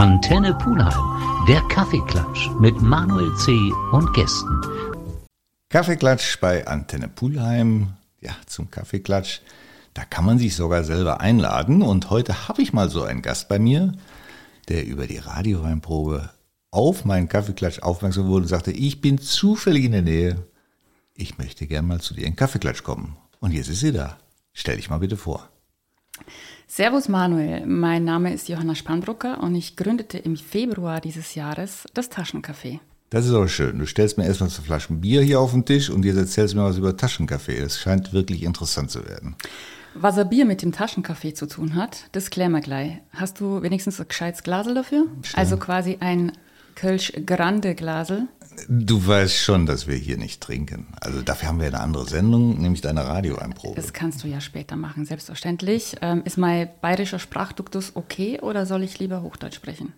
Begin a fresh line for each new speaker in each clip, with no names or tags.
Antenne Pulheim, der Kaffeeklatsch mit Manuel C. und Gästen.
Kaffeeklatsch bei Antenne Pulheim. Ja, zum Kaffeeklatsch. Da kann man sich sogar selber einladen. Und heute habe ich mal so einen Gast bei mir, der über die Radioweinprobe auf meinen Kaffeeklatsch aufmerksam wurde und sagte, ich bin zufällig in der Nähe. Ich möchte gern mal zu dir in Kaffeeklatsch kommen. Und jetzt ist sie da. Stell dich mal bitte vor.
Servus Manuel, mein Name ist Johanna Spannbrucker und ich gründete im Februar dieses Jahres das Taschencafé.
Das ist aber schön. Du stellst mir erstmal zwei Flaschen Bier hier auf den Tisch und jetzt erzählst du mir was über Taschenkaffee. Das scheint wirklich interessant zu werden.
Was ein Bier mit dem Taschenkaffee zu tun hat, das klären wir gleich. Hast du wenigstens ein gescheites Glasel dafür?
Stimmt.
Also quasi ein Kölsch Grande Glasel.
Du weißt schon, dass wir hier nicht trinken. Also dafür haben wir eine andere Sendung, nämlich deine Radioeinprobe.
Das kannst du ja später machen, selbstverständlich. Ähm, ist mein bayerischer Sprachduktus okay oder soll ich lieber Hochdeutsch sprechen?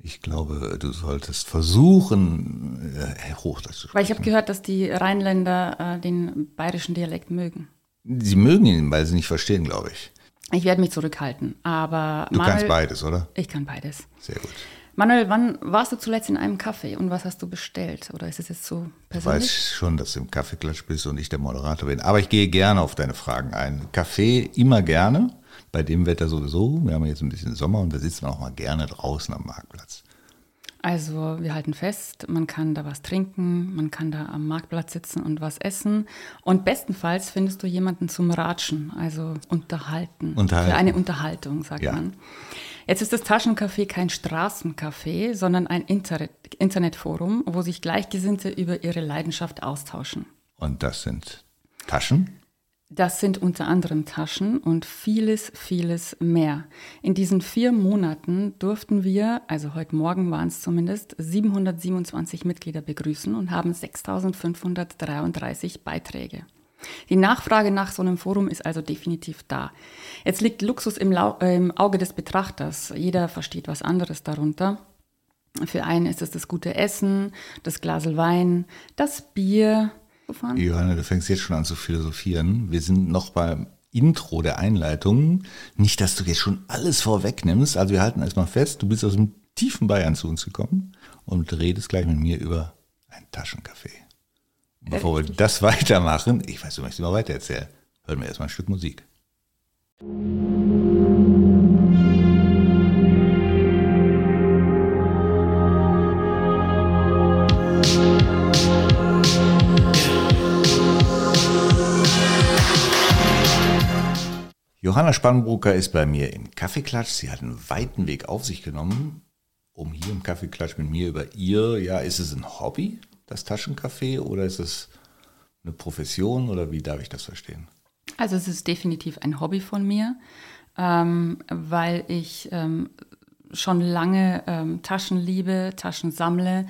Ich glaube, du solltest versuchen, äh, Hochdeutsch zu sprechen.
Weil ich habe gehört, dass die Rheinländer äh, den bayerischen Dialekt mögen.
Sie mögen ihn, weil sie nicht verstehen, glaube ich.
Ich werde mich zurückhalten, aber
Du kannst beides, oder?
Ich kann beides.
Sehr gut.
Manuel, wann warst du zuletzt in einem Café und was hast du bestellt? Oder ist es jetzt so
Ich
persönlich?
weiß schon, dass du im Kaffeeklatsch bist und ich der Moderator bin. Aber ich gehe gerne auf deine Fragen ein. Kaffee immer gerne. Bei dem Wetter sowieso. Wir haben jetzt ein bisschen Sommer und da sitzen wir auch mal gerne draußen am Marktplatz.
Also wir halten fest, man kann da was trinken, man kann da am Marktplatz sitzen und was essen. Und bestenfalls findest du jemanden zum Ratschen, also unterhalten.
Unterhalten.
Für eine Unterhaltung, sagt
Ja.
man. Jetzt ist das Taschencafé kein Straßencafé, sondern ein Internet Internetforum, wo sich Gleichgesinnte über ihre Leidenschaft austauschen.
Und das sind Taschen.
Das sind unter anderem Taschen und vieles, vieles mehr. In diesen vier Monaten durften wir, also heute Morgen waren es zumindest, 727 Mitglieder begrüßen und haben 6533 Beiträge. Die Nachfrage nach so einem Forum ist also definitiv da. Jetzt liegt Luxus im, Lau äh, im Auge des Betrachters. Jeder versteht was anderes darunter. Für einen ist es das gute Essen, das Glasel Wein, das Bier.
Johanna, du fängst jetzt schon an zu philosophieren. Wir sind noch beim Intro der Einleitung. Nicht, dass du jetzt schon alles vorwegnimmst. Also wir halten erstmal fest, du bist aus dem tiefen Bayern zu uns gekommen und redest gleich mit mir über ein Taschencafé. Bevor wir das weitermachen, ich weiß, du möchtest immer weiter erzählen, hören wir erstmal ein Stück Musik. Johanna Spannbrucker ist bei mir im Kaffeeklatsch. Sie hat einen weiten Weg auf sich genommen, um hier im Kaffeeklatsch mit mir über ihr, ja, ist es ein Hobby, das Taschencafé, oder ist es eine Profession, oder wie darf ich das verstehen?
Also es ist definitiv ein Hobby von mir, ähm, weil ich ähm, schon lange ähm, Taschen liebe, Taschen sammle,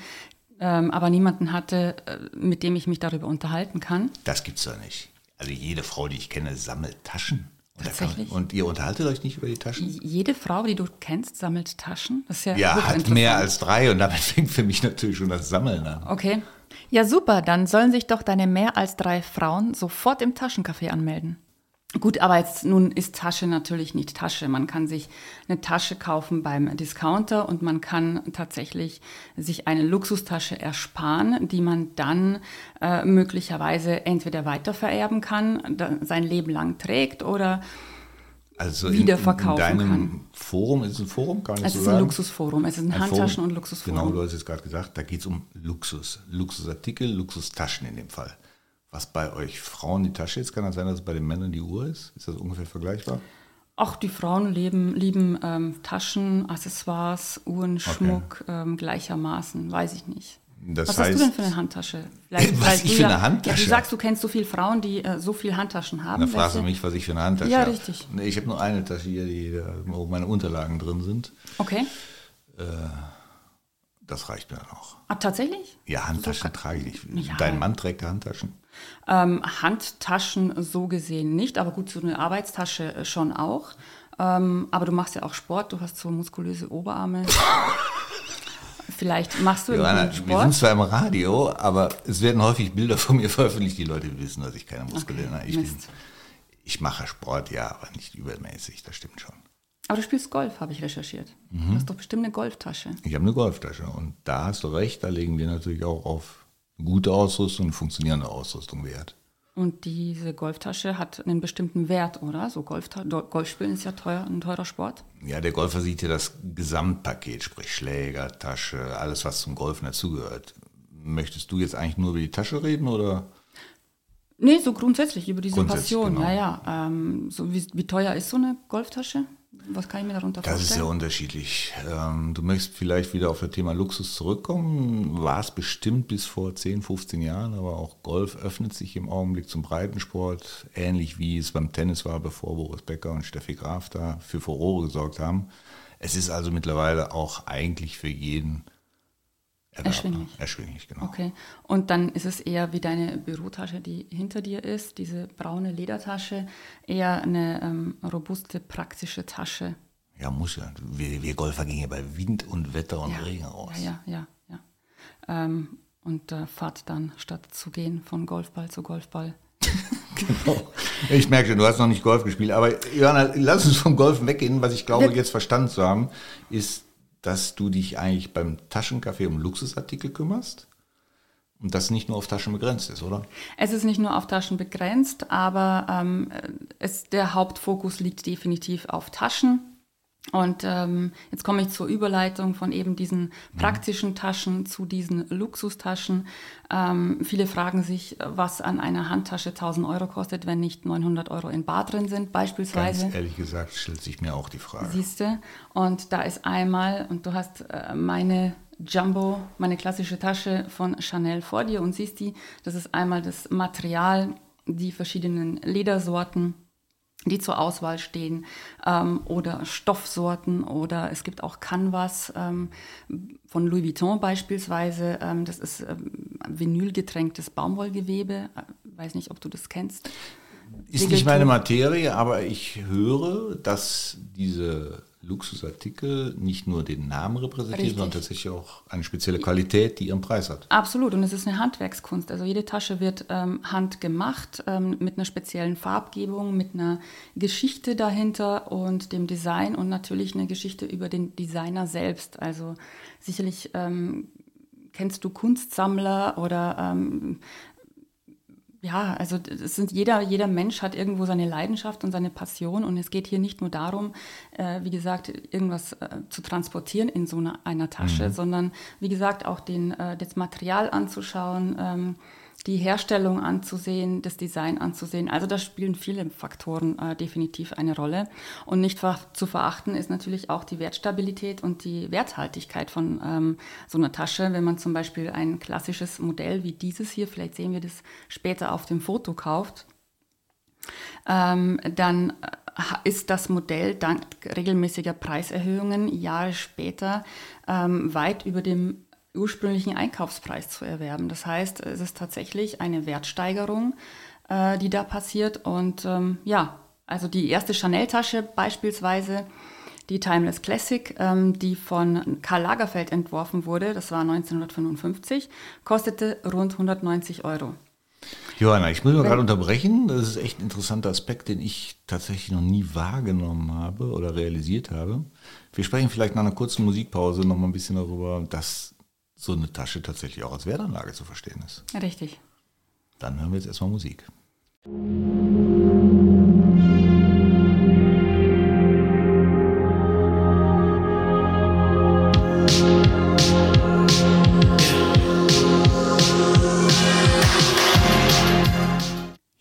ähm, aber niemanden hatte, äh, mit dem ich mich darüber unterhalten kann.
Das gibt's doch nicht. Also jede Frau, die ich kenne, sammelt Taschen.
Tatsächlich?
und ihr unterhaltet euch nicht über die Taschen?
Jede Frau, die du kennst, sammelt Taschen. Das ist ja,
Ja, hat mehr als drei und damit fängt für mich natürlich schon das Sammeln an.
Okay. Ja, super. Dann sollen sich doch deine mehr als drei Frauen sofort im Taschencafé anmelden. Gut, aber jetzt nun ist Tasche natürlich nicht Tasche. Man kann sich eine Tasche kaufen beim Discounter und man kann tatsächlich sich eine Luxustasche ersparen, die man dann äh, möglicherweise entweder weitervererben kann, sein Leben lang trägt oder
Also
Wiederverkaufen
in, in deinem
kann.
Forum, ist es ein Forum, kann ich
es
so
ist ein
sagen?
Luxusforum. Es ist ein,
Ein
Handtaschen-
Forum.
und Luxusforum.
Genau, du hast jetzt gerade gesagt, da geht es um Luxus. Luxusartikel, Luxustaschen in dem Fall. Was bei euch Frauen die Tasche ist, kann das sein, dass es bei den Männern die Uhr ist? Ist das ungefähr vergleichbar?
Auch die Frauen leben, lieben ähm, Taschen, Accessoires, Uhren, Schmuck ähm, gleichermaßen, weiß ich nicht.
Das
Was
heißt,
hast du denn für eine Handtasche?
Was
weil
ich
du
für
ja,
eine Handtasche?
Ja, du sagst, du kennst so viele Frauen, die äh, so viele Handtaschen haben.
da fragst du mich, was ich für eine Handtasche
Ja,
habe.
richtig.
Nee, ich habe nur eine Tasche hier, die, wo meine Unterlagen drin sind.
Okay.
Das reicht mir dann auch.
Ah, tatsächlich?
Ja, Handtaschen trage ich nicht.
Ja.
Dein Mann trägt ja Handtaschen.
Ähm, Handtaschen so gesehen nicht, aber gut, so eine Arbeitstasche äh, schon auch. Ähm, aber du machst ja auch Sport, du hast so muskulöse Oberarme. Vielleicht machst du
Johanna,
irgendeinen
wir sind
Sport.
zwar im Radio, aber es werden häufig Bilder von mir veröffentlicht. Die Leute wissen, dass ich keine Muskeln habe. Ich, bin- ich mache Sport, ja, aber nicht übermäßig, das stimmt schon.
Aber du spielst Golf, habe ich recherchiert.
Mhm.
Du hast doch bestimmt eine Golftasche.
Ich habe eine Golftasche und da hast du recht, da legen wir natürlich auch auf gute Ausrüstung, funktionierende Ausrüstung Wert.
Und diese Golftasche hat einen bestimmten Wert, oder? So Golfta Golfspielen ist ja teuer, ein teurer Sport.
Ja, der Golfer sieht ja das Gesamtpaket, sprich Schläger, Tasche, alles, was zum Golfen dazugehört. Möchtest du jetzt eigentlich nur über die Tasche reden oder?
Nee, so grundsätzlich über diese
Grundsätzlich,
Passion.
genau.
Ja, ja. Ähm, so wie, wie teuer ist so eine Golftasche? Was kann ich mir darunter
Das ist
vorstellen?
sehr unterschiedlich. Ähm, du möchtest vielleicht wieder auf das Thema Luxus zurückkommen. War es bestimmt bis vor 10, 15 Jahren, aber auch Golf öffnet sich im Augenblick zum Breitensport, ähnlich wie es beim Tennis war, bevor Boris Becker und Steffi Graf da für Furore gesorgt haben. Es ist also mittlerweile auch eigentlich für jeden.
Erschwinglich.
Erschwinglich, genau.
Okay. Und dann ist es eher wie deine Bürotasche, die hinter dir ist, diese braune Ledertasche, eher eine ähm, robuste, praktische Tasche.
Ja, muss ja. Wir, wir Golfer gehen ja bei Wind und Wetter und Regen raus.
Ja, ja, ja. ja. Ähm, und äh, fahrt dann, statt zu gehen von Golfball zu Golfball.
Genau. Ich merke schon, du hast noch nicht Golf gespielt, aber Johanna, lass uns vom Golfen weggehen. Was ich glaube, jetzt verstanden zu haben, ist, dass du dich eigentlich beim Taschencafé um Luxusartikel kümmerst und das nicht nur auf Taschen begrenzt ist, oder?
Es ist nicht nur auf Taschen begrenzt, aber ähm, es, der Hauptfokus liegt definitiv auf Taschen. Und ähm, jetzt komme ich zur Überleitung von eben diesen praktischen Taschen zu diesen Luxustaschen. Ähm, viele fragen sich, was an einer Handtasche 1000 Euro kostet, wenn nicht 900 Euro in Bar drin sind,
Ganz
beispielsweise.
ehrlich gesagt stellt sich mir auch die Frage.
Siehste, und da ist einmal, und du hast äh, meine Jumbo, meine klassische Tasche von Chanel vor dir und siehst die, das ist einmal das Material, die verschiedenen Ledersorten, die zur Auswahl stehen, ähm, oder Stoffsorten oder es gibt auch Canvas ähm, von Louis Vuitton beispielsweise. Ähm, das ist ähm, vinylgetränktes Baumwollgewebe. Äh, weiß nicht, ob du das kennst.
Ist nicht meine Materie, aber ich höre, dass diese Luxusartikel nicht nur den Namen repräsentieren,
Richtig.
sondern tatsächlich auch eine spezielle Qualität, die ihren Preis hat.
Absolut, und es ist eine Handwerkskunst. Also jede Tasche wird ähm, handgemacht, ähm, mit einer speziellen Farbgebung, mit einer Geschichte dahinter und dem Design und natürlich eine Geschichte über den Designer selbst. Also sicherlich ähm, kennst du Kunstsammler oder ähm, ja, also es sind jeder, jeder Mensch hat irgendwo seine Leidenschaft und seine Passion und es geht hier nicht nur darum, äh, wie gesagt, irgendwas äh, zu transportieren in so einer, einer Tasche, sondern wie gesagt auch den, äh, das Material anzuschauen, ähm, die Herstellung anzusehen, das Design anzusehen. Also da spielen viele Faktoren äh, definitiv eine Rolle. Und nicht zu verachten ist natürlich auch die Wertstabilität und die Werthaltigkeit von ähm, so einer Tasche. Wenn man zum Beispiel ein klassisches Modell wie dieses hier, vielleicht sehen wir das später auf dem Foto kauft, ähm, dann äh, ist das Modell dank regelmäßiger Preiserhöhungen Jahre später ähm, weit über dem ursprünglichen Einkaufspreis zu erwerben. Das heißt, es ist tatsächlich eine Wertsteigerung, äh, die da passiert. Und ähm, ja, also die erste Chanel-Tasche beispielsweise, die Timeless Classic, ähm, die von Karl Lagerfeld entworfen wurde, das war 1955, kostete rund 190 Euro.
Johanna, ich muss mal gerade unterbrechen. Das ist echt ein interessanter Aspekt, den ich tatsächlich noch nie wahrgenommen habe oder realisiert habe. Wir sprechen vielleicht nach einer kurzen Musikpause noch mal ein bisschen darüber, dass so eine Tasche tatsächlich auch als Wertanlage zu verstehen ist.
Richtig.
Dann hören wir jetzt erstmal Musik.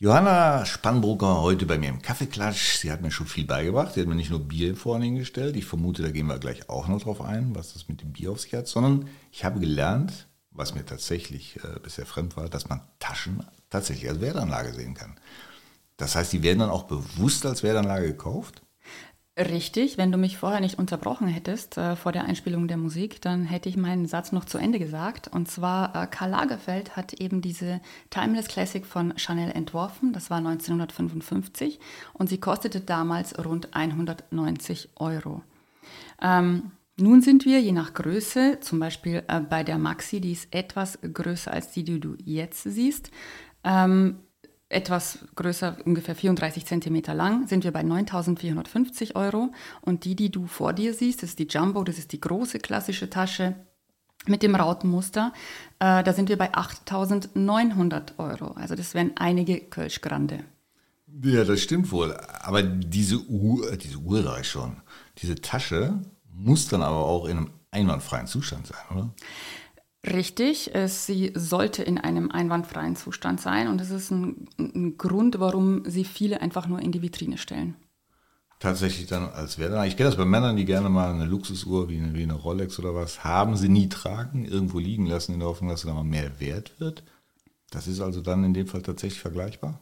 Johanna Spannbrucker heute bei mir im Kaffeeklatsch. Sie hat mir schon viel beigebracht. Sie hat mir nicht nur Bier vorne hingestellt. Ich vermute, da gehen wir gleich auch noch drauf ein, was das mit dem Bier auf sich hat. Sondern ich habe gelernt, was mir tatsächlich äh, bisher fremd war, dass man Taschen tatsächlich als Wertanlage sehen kann. Das heißt, die werden dann auch bewusst als Wertanlage gekauft?
Richtig, wenn du mich vorher nicht unterbrochen hättest äh, vor der Einspielung der Musik, dann hätte ich meinen Satz noch zu Ende gesagt. Und zwar, äh, Karl Lagerfeld hat eben diese Timeless Classic von Chanel entworfen. Das war 1955 und sie kostete damals rund 190 Euro. Ähm, nun sind wir je nach Größe, zum Beispiel äh, bei der Maxi, die ist etwas größer als die, die du jetzt siehst, ähm, etwas größer, ungefähr 34 Zentimeter lang, sind wir bei 9.450 Euro. Und die, die du vor dir siehst, das ist die Jumbo, das ist die große klassische Tasche mit dem Rautenmuster, äh, da sind wir bei 8.900 Euro. Also das wären einige Kölschgrande.
Ja, das stimmt wohl. Aber diese Uhr, äh, diese Uhr sag ich schon, diese Tasche muss dann aber auch in einem einwandfreien Zustand sein, oder?
Richtig, es, sie sollte in einem einwandfreien Zustand sein und das ist ein, ein, Grund, warum sie viele einfach nur in die Vitrine stellen.
Tatsächlich dann als Wert. Ich kenne das bei Männern, die gerne mal eine Luxusuhr wie eine, wie eine Rolex oder was haben, sie nie tragen, irgendwo liegen lassen in der Hoffnung, dass sie dann mal mehr wert wird. Das ist also dann in dem Fall tatsächlich vergleichbar?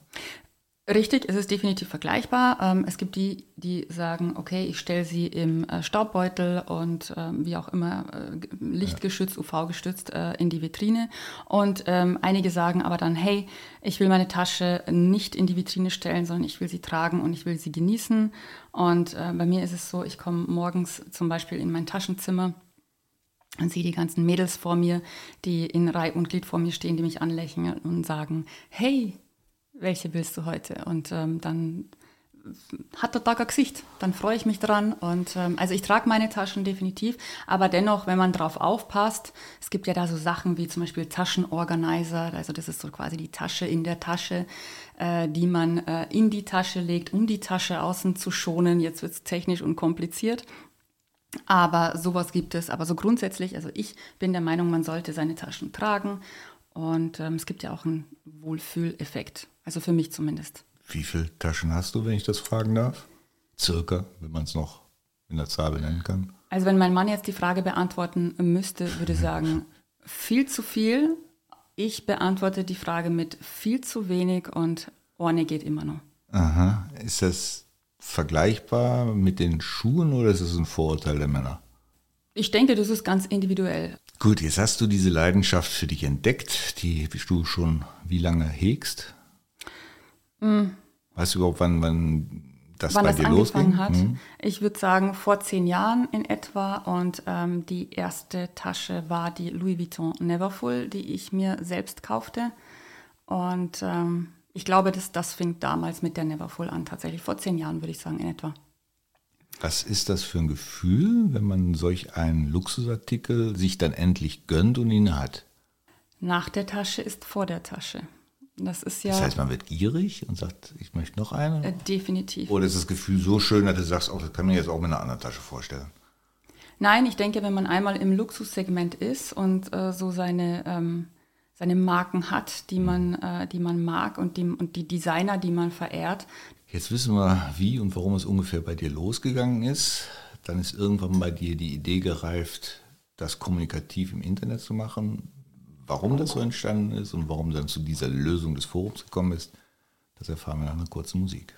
Richtig, es ist definitiv vergleichbar. Ähm, es gibt die, die sagen, okay, ich stelle sie im äh, Staubbeutel und ähm, wie auch immer äh, lichtgeschützt, UV-gestützt äh, in die Vitrine. Und ähm, einige sagen aber dann, hey, ich will meine Tasche nicht in die Vitrine stellen, sondern ich will sie tragen und ich will sie genießen. Und bei mir ist es so, ich komme morgens zum Beispiel in mein Taschenzimmer und sehe die ganzen Mädels vor mir, die in Reihe und Glied vor mir stehen, die mich anlächeln und sagen, hey, welche willst du heute? Und ähm, dann hat der Tag ein Gesicht. Dann freue ich mich dran. Und ähm, also ich trage meine Taschen definitiv, aber dennoch, wenn man drauf aufpasst, es gibt ja da so Sachen wie zum Beispiel Taschenorganizer, also das ist so quasi die Tasche in der Tasche, äh, die man äh, in die Tasche legt, um die Tasche außen zu schonen. Jetzt wird es technisch und kompliziert. Aber sowas gibt es. Aber so grundsätzlich, also ich bin der Meinung, man sollte seine Taschen tragen. Und ähm, es gibt ja auch einen Wohlfühleffekt. Also für mich zumindest.
Wie viele Taschen hast du, wenn ich das fragen darf? Circa, wenn man es noch in der Zahl nennen kann.
Also wenn mein Mann jetzt die Frage beantworten müsste, würde ich sagen, viel zu viel. Ich beantworte die Frage mit viel zu wenig und ohne geht immer noch.
Aha. Ist das vergleichbar mit den Schuhen oder ist es ein Vorurteil der Männer?
Ich denke, das ist ganz individuell.
Gut, jetzt hast du diese Leidenschaft für dich entdeckt, die du schon wie lange hegst? Mhm. Weißt du überhaupt, wann, wann das
wann
bei
das
dir
angefangen
losging?
hat?
Mhm.
Ich würde sagen vor zehn Jahren in etwa und ähm, die erste Tasche war die Louis Vuitton Neverfull, die ich mir selbst kaufte und ähm, ich glaube, dass das fing damals mit der Neverfull an, tatsächlich vor zehn Jahren würde ich sagen in etwa.
Was ist das für ein Gefühl, wenn man solch einen Luxusartikel sich dann endlich gönnt und ihn hat?
Nach der Tasche ist vor der Tasche. Das ist ja.
Das heißt, man wird gierig und sagt, ich möchte noch eine?
Äh, definitiv.
Oder ist das Gefühl so schön, dass du sagst, oh, das kann mir jetzt auch mit einer anderen Tasche vorstellen?
Nein, ich denke, wenn man einmal im Luxussegment ist und äh, so seine, ähm, seine Marken hat, die man, äh, die man mag und die, und die Designer, die man verehrt.
Jetzt wissen wir, wie und warum es ungefähr bei dir losgegangen ist. Dann ist irgendwann bei dir die Idee gereift, das kommunikativ im Internet zu machen warum das so entstanden ist und warum dann zu dieser Lösung des Forums gekommen ist, das erfahren wir nach einer kurzen Musik.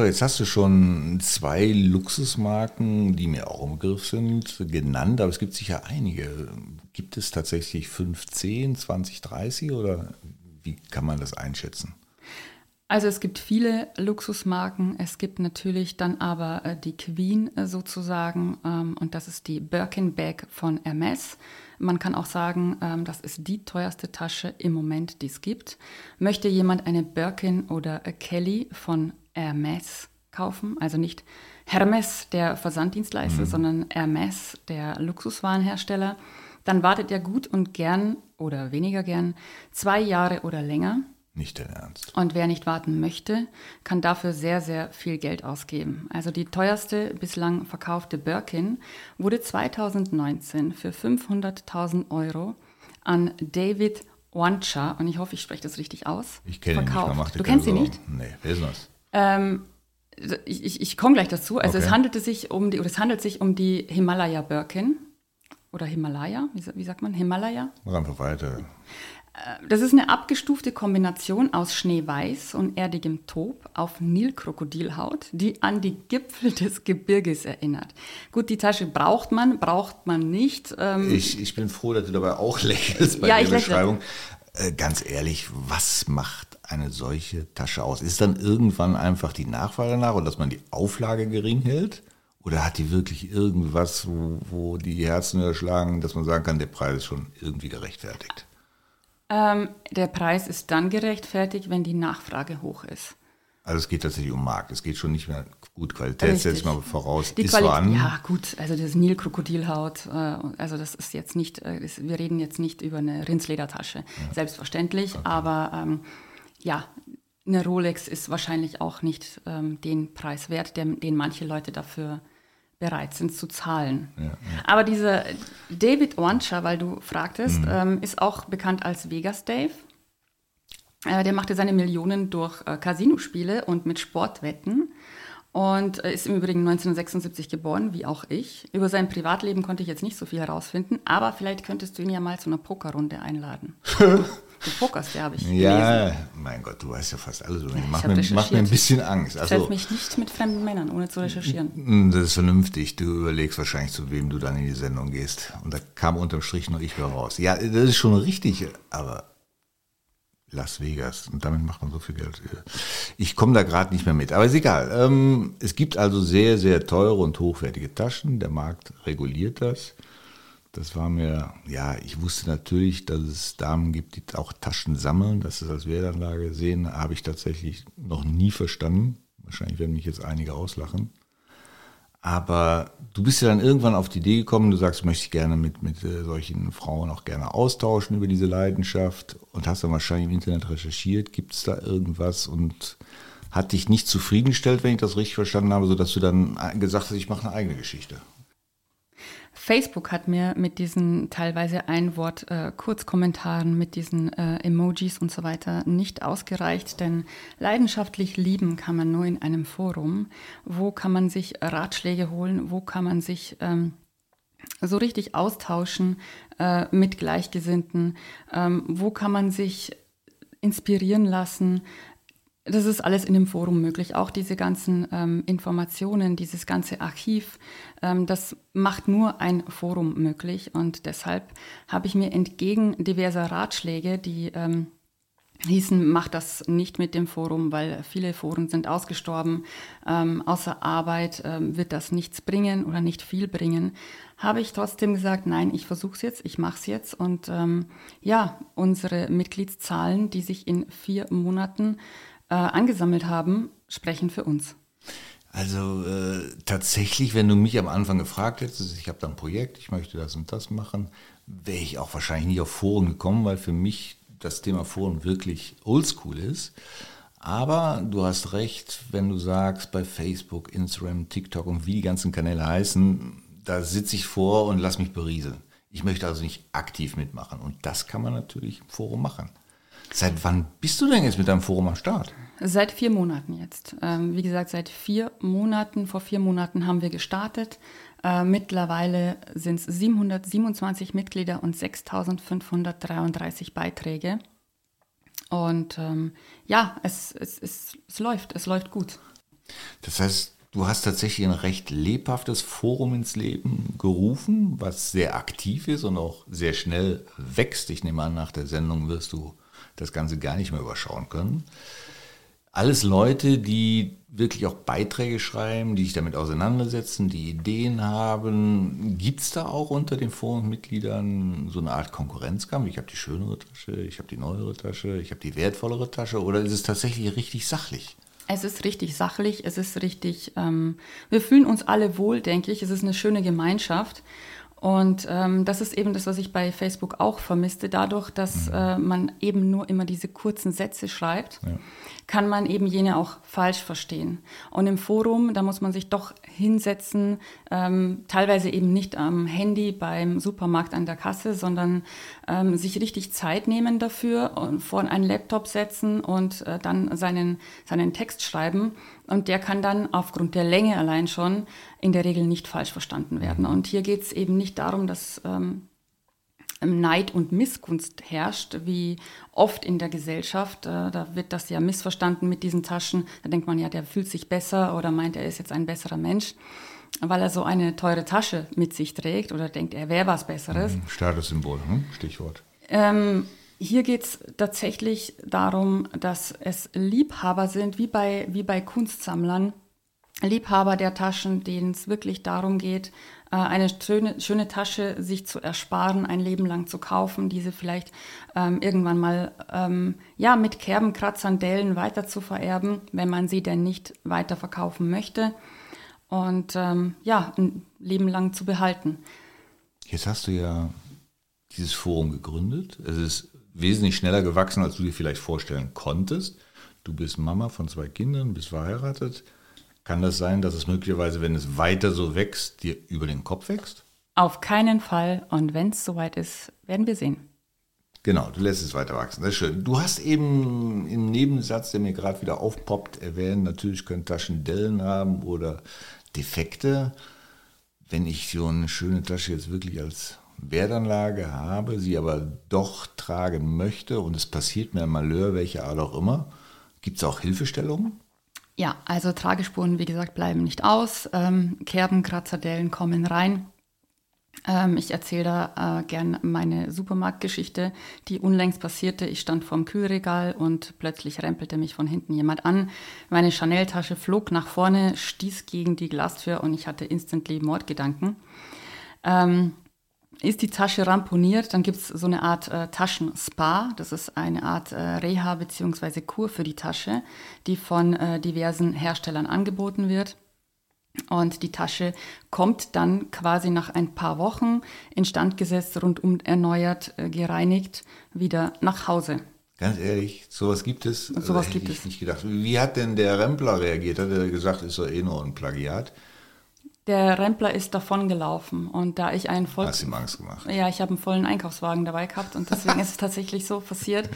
So, jetzt hast du schon zwei Luxusmarken, die mir auch im Begriff sind, genannt, aber es gibt sicher einige. Gibt es tatsächlich 15, 20, 30 oder wie kann man das einschätzen?
Also es gibt viele Luxusmarken. Es gibt natürlich dann aber äh, die Queen äh, sozusagen ähm, und das ist die Birkin Bag von Hermes. Man kann auch sagen, ähm, das ist die teuerste Tasche im Moment, die es gibt. Möchte jemand eine Birkin oder Kelly von Hermes kaufen. Also nicht Hermes, der Versanddienstleister, mhm. sondern Hermes, der Luxuswarenhersteller. Dann wartet er gut und gern oder weniger gern zwei Jahre oder länger.
Nicht dein Ernst.
Und wer nicht warten möchte, kann dafür sehr, sehr viel Geld ausgeben. Also die teuerste bislang verkaufte Birkin wurde 2019 für 500.000 Euro an David Wancha, und ich hoffe, ich spreche das richtig aus,
ich kenne. Ihn nicht,
du kennst ihn nicht?
Nee, wer ist das?
Ähm, ich, ich, ich komme gleich dazu. Also okay. es handelte sich um die, oder es handelt sich um die Himalaya Birkin oder Himalaya, wie, wie sagt man? Himalaya?
Einfach weiter.
Äh, das ist eine abgestufte Kombination aus Schneeweiß und erdigem Taub auf Nilkrokodilhaut, die an die Gipfel des Gebirges erinnert. Gut, die Tasche braucht man, braucht man nicht.
Ähm ich, ich bin froh, dass du dabei auch lächelst bei
ja,
der Beschreibung. Äh, ganz ehrlich, was macht eine solche Tasche aus? Ist dann irgendwann einfach die Nachfrage nach und dass man die Auflage gering hält? Oder hat die wirklich irgendwas, wo, wo die Herzen überschlagen, dass man sagen kann, der Preis ist schon irgendwie gerechtfertigt?
Ähm, der Preis ist dann gerechtfertigt, wenn die Nachfrage hoch ist.
Also es geht tatsächlich um Markt. Es geht schon nicht mehr gut Qualität, setze ich mal voraus.
Die ist Quali an. Ja, gut, also das Nilkrokodilhaut, äh, also das ist jetzt nicht, äh, wir reden jetzt nicht über eine Rindsledertasche, ja. selbstverständlich, okay. aber ähm, ja, eine Rolex ist wahrscheinlich auch nicht ähm, den Preis wert, den, den manche Leute dafür bereit sind zu zahlen. Ja, ja. Aber dieser David Wancha, weil du fragtest, mhm. ähm, ist auch bekannt als Vegas Dave. Äh, der machte seine Millionen durch äh, Casinospiele und mit Sportwetten und äh, ist im Übrigen 1976 geboren, wie auch ich. Über sein Privatleben konnte ich jetzt nicht so viel herausfinden, aber vielleicht könntest du ihn ja mal zu einer Pokerrunde einladen. du pokerst ja, habe ich
Ja, gelesen. mein Gott, du weißt ja fast alles über mich. Mach, mir, mach mir ein bisschen Angst.
Also, Treff mich nicht mit fremden Männern, ohne zu recherchieren.
Das ist vernünftig. Du überlegst wahrscheinlich, zu wem du dann in die Sendung gehst. Und da kam unterm Strich nur ich raus. Ja, das ist schon richtig, aber Las Vegas. Und damit macht man so viel Geld. Ich komme da gerade nicht mehr mit. Aber ist egal. Ähm, es gibt also sehr, sehr teure und hochwertige Taschen. Der Markt reguliert das. Das war mir, ja, ich wusste natürlich, dass es Damen gibt, die auch Taschen sammeln. Das ist als Wertanlage sehen, habe ich tatsächlich noch nie verstanden. Wahrscheinlich werden mich jetzt einige auslachen. Aber du bist ja dann irgendwann auf die Idee gekommen, du sagst, du möchtest gerne mit, mit äh, solchen Frauen auch gerne austauschen über diese Leidenschaft und hast dann wahrscheinlich im Internet recherchiert, gibt es da irgendwas und hat dich nicht zufriedengestellt, wenn ich das richtig verstanden habe, sodass du dann gesagt hast, ich mache eine eigene Geschichte.
Facebook hat mir mit diesen teilweise Ein-Wort-Kurzkommentaren, äh, mit diesen äh, Emojis und so weiter nicht ausgereicht, denn leidenschaftlich lieben kann man nur in einem Forum. Wo kann man sich Ratschläge holen? Wo kann man sich ähm, so richtig austauschen äh, mit Gleichgesinnten? Ähm, wo kann man sich inspirieren lassen? Das ist alles in dem Forum möglich. Auch diese ganzen ähm, Informationen, dieses ganze Archiv, ähm, das macht nur ein Forum möglich. Und deshalb habe ich mir entgegen diverser Ratschläge, die ähm, hießen, mach das nicht mit dem Forum, weil viele Foren sind ausgestorben. Ähm, außer Arbeit ähm, wird das nichts bringen oder nicht viel bringen. Habe ich trotzdem gesagt, nein, ich versuche es jetzt, ich mache es jetzt. Und ähm, ja, unsere Mitgliedszahlen, die sich in vier Monaten äh, angesammelt haben, sprechen für uns.
Also äh, tatsächlich, wenn du mich am Anfang gefragt hättest, ich habe da ein Projekt, ich möchte das und das machen, wäre ich auch wahrscheinlich nicht auf Foren gekommen, weil für mich das Thema Foren wirklich oldschool ist. Aber du hast recht, wenn du sagst, bei Facebook, Instagram, TikTok und wie die ganzen Kanäle heißen, da sitze ich vor und lass mich berieseln. Ich möchte also nicht aktiv mitmachen. Und das kann man natürlich im Forum machen. Seit wann bist du denn jetzt mit deinem Forum am Start?
Seit vier Monaten jetzt. Ähm, wie gesagt, seit vier Monaten, vor vier Monaten haben wir gestartet. Äh, mittlerweile sind es 727 Mitglieder und 6533 Beiträge. Und ähm, ja, es, es, es, es läuft, es läuft gut.
Das heißt, du hast tatsächlich ein recht lebhaftes Forum ins Leben gerufen, was sehr aktiv ist und auch sehr schnell wächst. Ich nehme an, nach der Sendung wirst du das Ganze gar nicht mehr überschauen können. Alles Leute, die wirklich auch Beiträge schreiben, die sich damit auseinandersetzen, die Ideen haben. Gibt es da auch unter den Forummitgliedern so eine Art Konkurrenzkampf? Ich habe die schönere Tasche, ich habe die neuere Tasche, ich habe die wertvollere Tasche oder ist es tatsächlich richtig sachlich?
Es ist richtig sachlich, es ist richtig, ähm, wir fühlen uns alle wohl, denke ich. Es ist eine schöne Gemeinschaft. Und ähm, das ist eben das, was ich bei Facebook auch vermisste. Dadurch, dass mhm. äh, man eben nur immer diese kurzen Sätze schreibt, ja. kann man eben jene auch falsch verstehen. Und im Forum, da muss man sich doch hinsetzen, ähm, teilweise eben nicht am Handy beim Supermarkt an der Kasse, sondern ähm, sich richtig Zeit nehmen dafür und vor einen Laptop setzen und äh, dann seinen, seinen Text schreiben. Und der kann dann aufgrund der Länge allein schon in der Regel nicht falsch verstanden werden. Und hier geht es eben nicht darum, dass ähm, Neid und Missgunst herrscht, wie oft in der Gesellschaft. Äh, da wird das ja missverstanden mit diesen Taschen. Da denkt man ja, der fühlt sich besser oder meint, er ist jetzt ein besserer Mensch, weil er so eine teure Tasche mit sich trägt oder denkt, er wäre was Besseres.
Statussymbol, hm? Stichwort.
Ähm, Hier geht es tatsächlich darum, dass es Liebhaber sind, wie bei, wie bei Kunstsammlern. Liebhaber der Taschen, denen es wirklich darum geht, äh, eine schöne, schöne Tasche sich zu ersparen, ein Leben lang zu kaufen, diese vielleicht ähm, irgendwann mal ähm, ja, mit Kerben, Kratzern, Dellen weiter zu vererben, wenn man sie denn nicht weiter verkaufen möchte und ähm, ja, ein Leben lang zu behalten.
Jetzt hast du ja dieses Forum gegründet. Es ist wesentlich schneller gewachsen, als du dir vielleicht vorstellen konntest. Du bist Mama von zwei Kindern, bist verheiratet. Kann das sein, dass es möglicherweise, wenn es weiter so wächst, dir über den Kopf wächst?
Auf keinen Fall. Und wenn es soweit ist, werden wir sehen.
Genau, du lässt es weiter wachsen. Das ist schön. Du hast eben im Nebensatz, der mir gerade wieder aufpoppt, erwähnt, natürlich können Taschen Dellen haben oder Defekte. Wenn ich so eine schöne Tasche jetzt wirklich als Wertanlage habe, sie aber doch tragen möchte und es passiert mir ein Malheur, welche Art auch immer, gibt es auch Hilfestellungen?
Ja, also Tragespuren, wie gesagt, bleiben nicht aus. Ähm, Kerben, Kratzerdellen kommen rein. Ähm, ich erzähle da äh, gern meine Supermarktgeschichte, die unlängst passierte. Ich stand vorm Kühlregal und plötzlich rempelte mich von hinten jemand an. Meine Chanel-Tasche flog nach vorne, stieß gegen die Glastür und ich hatte instantly Mordgedanken. Ähm, ist die Tasche ramponiert, dann gibt es so eine Art äh, Taschenspa. Das ist eine Art äh, Reha bzw. Kur für die Tasche, die von äh, diversen Herstellern angeboten wird. Und die Tasche kommt dann quasi nach ein paar Wochen instand gesetzt, rundum erneuert, äh, gereinigt, wieder nach Hause.
Ganz ehrlich, sowas gibt es.
Sowas also, gibt
ich es. nicht gedacht. Wie hat denn der Rempler reagiert? Hat er gesagt, ist doch eh nur ein Plagiat?
Der Rempler ist davon gelaufen und da ich einen vollen
Hast ihm Angst gemacht?
Ja, ich habe einen vollen Einkaufswagen dabei gehabt und deswegen ist es tatsächlich so passiert.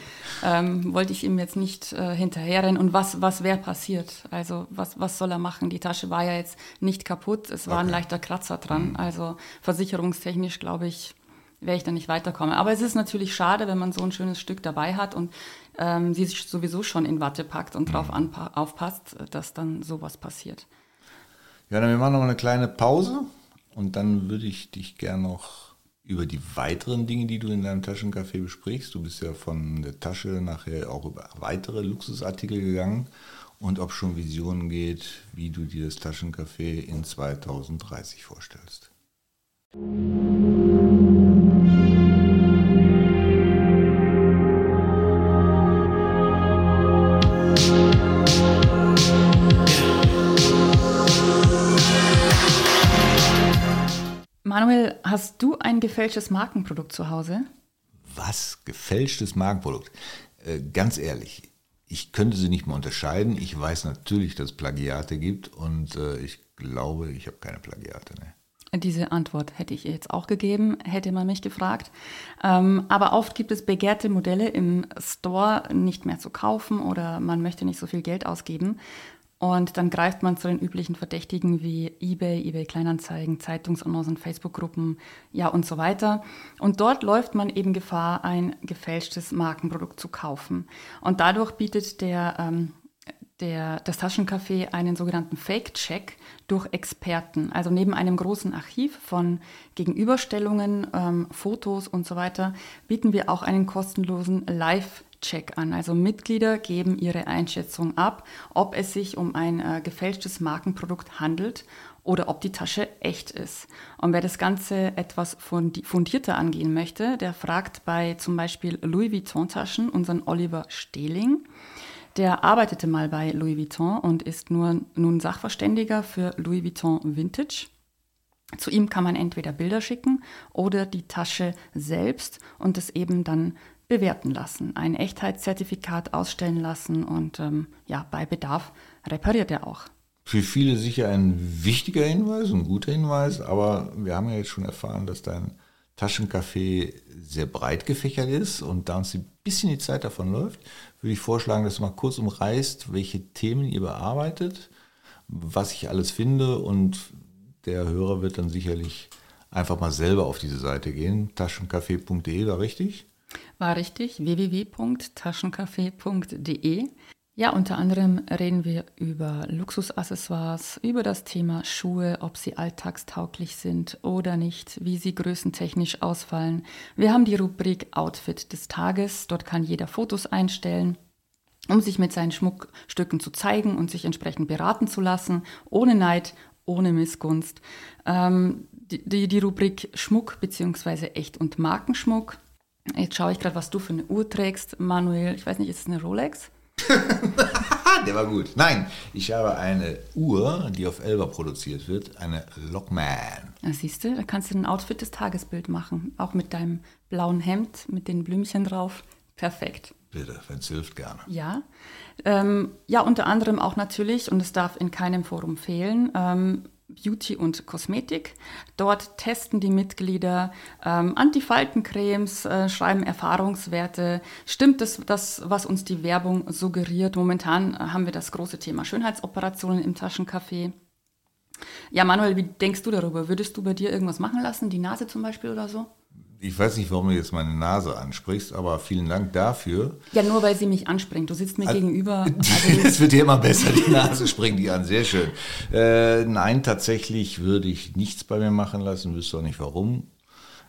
Ähm, wollte ich ihm jetzt nicht äh, hinterherrennen und was was wäre passiert? Also was was soll er machen? Die Tasche war ja jetzt nicht kaputt, es war okay. ein leichter Kratzer dran. Mhm. Also versicherungstechnisch glaube ich wäre ich dann nicht weiterkommen. Aber es ist natürlich schade, wenn man so ein schönes Stück dabei hat und ähm, sie sich sowieso schon in Watte packt und mhm. drauf aufpasst, dass dann sowas passiert.
Ja, dann wir machen noch eine kleine Pause und dann würde ich dich gerne noch über die weiteren Dinge, die du in deinem Taschencafé besprichst. Du bist ja von der Tasche nachher auch über weitere Luxusartikel gegangen und ob schon Visionen geht, wie du dir das Taschencafé in 2030 vorstellst.
Manuel, hast du ein gefälschtes Markenprodukt zu Hause?
Was? Gefälschtes Markenprodukt? Äh, ganz ehrlich, ich könnte sie nicht mehr unterscheiden. Ich weiß natürlich, dass es Plagiate gibt und äh, ich glaube, ich habe keine Plagiate. Ne?
Diese Antwort hätte ich jetzt auch gegeben, hätte man mich gefragt. Ähm, aber oft gibt es begehrte Modelle im Store nicht mehr zu kaufen oder man möchte nicht so viel Geld ausgeben. Und dann greift man zu den üblichen Verdächtigen wie eBay, eBay Kleinanzeigen, Zeitungsannoncen, Facebook-Gruppen, ja und so weiter. Und dort läuft man eben Gefahr, ein gefälschtes Markenprodukt zu kaufen. Und dadurch bietet der, ähm, der, das Taschencafé einen sogenannten Fake-Check durch Experten. Also neben einem großen Archiv von Gegenüberstellungen, ähm, Fotos und so weiter, bieten wir auch einen kostenlosen Live- Check an. Also Mitglieder geben ihre Einschätzung ab, ob es sich um ein äh, gefälschtes Markenprodukt handelt oder ob die Tasche echt ist. Und wer das Ganze etwas fundierter angehen möchte, der fragt bei zum Beispiel Louis Vuitton-Taschen unseren Oliver Stehling. Der arbeitete mal bei Louis Vuitton und ist nur, nun Sachverständiger für Louis Vuitton Vintage. Zu ihm kann man entweder Bilder schicken oder die Tasche selbst und es eben dann bewerten lassen, ein Echtheitszertifikat ausstellen lassen und ähm, ja, bei Bedarf repariert er auch.
Für viele sicher ein wichtiger Hinweis, ein guter Hinweis, aber wir haben ja jetzt schon erfahren, dass dein Taschencafé sehr breit gefächert ist und da uns ein bisschen die Zeit davon läuft, würde ich vorschlagen, dass du mal kurz umreißt, welche Themen ihr bearbeitet, was ich alles finde und der Hörer wird dann sicherlich einfach mal selber auf diese Seite gehen. Taschencafé.de, war richtig?
War richtig, www.taschencafé.de. Ja, unter anderem reden wir über Luxusaccessoires, über das Thema Schuhe, ob sie alltagstauglich sind oder nicht, wie sie größentechnisch ausfallen. Wir haben die Rubrik Outfit des Tages. Dort kann jeder Fotos einstellen, um sich mit seinen Schmuckstücken zu zeigen und sich entsprechend beraten zu lassen, ohne Neid, ohne Missgunst. Ähm, die, die, die Rubrik Schmuck bzw. Echt- und Markenschmuck. Jetzt schaue ich gerade, was du für eine Uhr trägst, Manuel. Ich weiß nicht, ist es eine Rolex?
Der war gut. Nein, ich habe eine Uhr, die auf Elba produziert wird, eine Lockman.
Ja, siehst du, da kannst du ein Outfit des Tagesbild machen. Auch mit deinem blauen Hemd, mit den Blümchen drauf. Perfekt.
Bitte, wenn es hilft, gerne.
Ja. Ähm, ja, unter anderem auch natürlich, und es darf in keinem Forum fehlen, ähm, Beauty und Kosmetik. Dort testen die Mitglieder ähm, Antifaltencremes, äh, schreiben Erfahrungswerte. Stimmt das, das, was uns die Werbung suggeriert? Momentan äh, haben wir das große Thema Schönheitsoperationen im Taschencafé. Ja, Manuel, wie denkst du darüber? Würdest du bei dir irgendwas machen lassen, die Nase zum Beispiel oder so?
Ich weiß nicht, warum du jetzt meine Nase ansprichst, aber vielen Dank dafür.
Ja, nur weil sie mich anspringt. Du sitzt mir also, gegenüber.
Also es wird dir immer besser, die Nase springt die an. Sehr schön. Äh, nein, tatsächlich würde ich nichts bei mir machen lassen, wüsste auch nicht warum.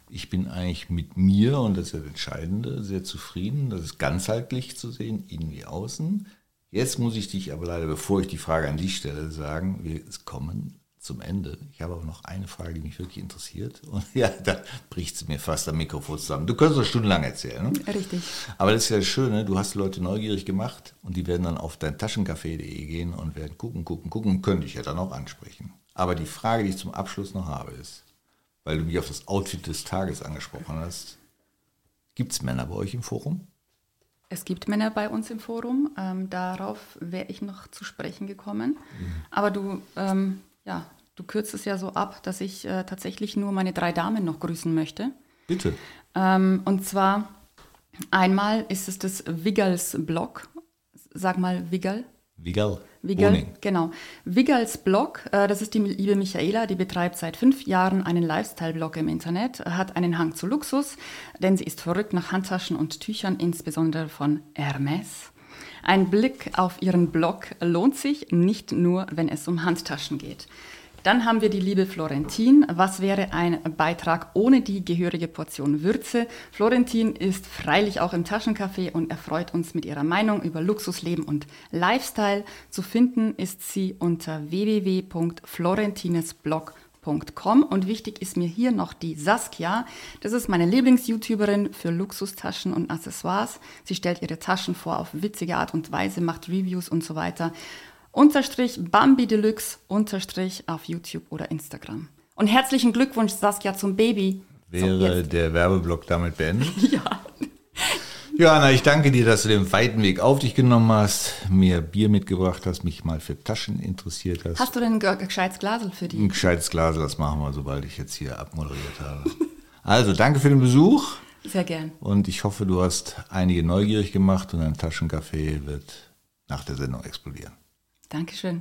Ich bin eigentlich mit mir, und das ist ja das Entscheidende, sehr zufrieden. Das ist ganzheitlich zu sehen, innen wie außen. Jetzt muss ich dich aber leider, bevor ich die Frage an dich stelle, sagen, wir kommen zum Ende. Ich habe aber noch eine Frage, die mich wirklich interessiert. Und ja, da bricht es mir fast am Mikrofon zusammen. Du könntest doch stundenlang erzählen. Ne?
Richtig.
Aber das ist ja das Schöne, du hast Leute neugierig gemacht und die werden dann auf dein Taschencafé.de gehen und werden gucken, gucken, gucken könnte ich ja dann auch ansprechen. Aber die Frage, die ich zum Abschluss noch habe, ist, weil du mich auf das Outfit des Tages angesprochen hast, gibt es Männer bei euch im Forum?
Es gibt Männer bei uns im Forum. Ähm, darauf wäre ich noch zu sprechen gekommen. Mhm. Aber du, ähm, ja, Du kürzt es ja so ab, dass ich äh, tatsächlich nur meine drei Damen noch grüßen möchte.
Bitte.
Ähm, und zwar einmal ist es das Wiggals Blog. Sag mal Wiggal.
Wiggal.
Wiggal, genau. Wiggals Blog, äh, das ist die liebe Michaela, die betreibt seit fünf Jahren einen Lifestyle-Blog im Internet, hat einen Hang zu Luxus, denn sie ist verrückt nach Handtaschen und Tüchern, insbesondere von Hermes. Ein Blick auf ihren Blog lohnt sich, nicht nur, wenn es um Handtaschen geht. Dann haben wir die liebe Florentin. Was wäre ein Beitrag ohne die gehörige Portion Würze? Florentin ist freilich auch im Taschencafé und erfreut uns mit ihrer Meinung über Luxusleben und Lifestyle. Zu finden ist sie unter www.florentinesblog.com und wichtig ist mir hier noch die Saskia. Das ist meine Lieblings-YouTuberin für Luxustaschen und Accessoires. Sie stellt ihre Taschen vor auf witzige Art und Weise, macht Reviews und so weiter unterstrich Bambi Deluxe unterstrich auf YouTube oder Instagram. Und herzlichen Glückwunsch, Saskia, zum Baby.
Wäre so, der Werbeblock damit beendet?
ja.
Johanna, ich danke dir, dass du den weiten Weg auf dich genommen hast, mir Bier mitgebracht hast, mich mal für Taschen interessiert hast.
Hast du denn ein gescheites Glasel für die?
Ein gescheites Glasel, das machen wir, sobald ich jetzt hier abmoderiert habe. also, danke für den Besuch.
Sehr gern.
Und ich hoffe, du hast einige neugierig gemacht und dein Taschencafé wird nach der Sendung explodieren.
Dankeschön.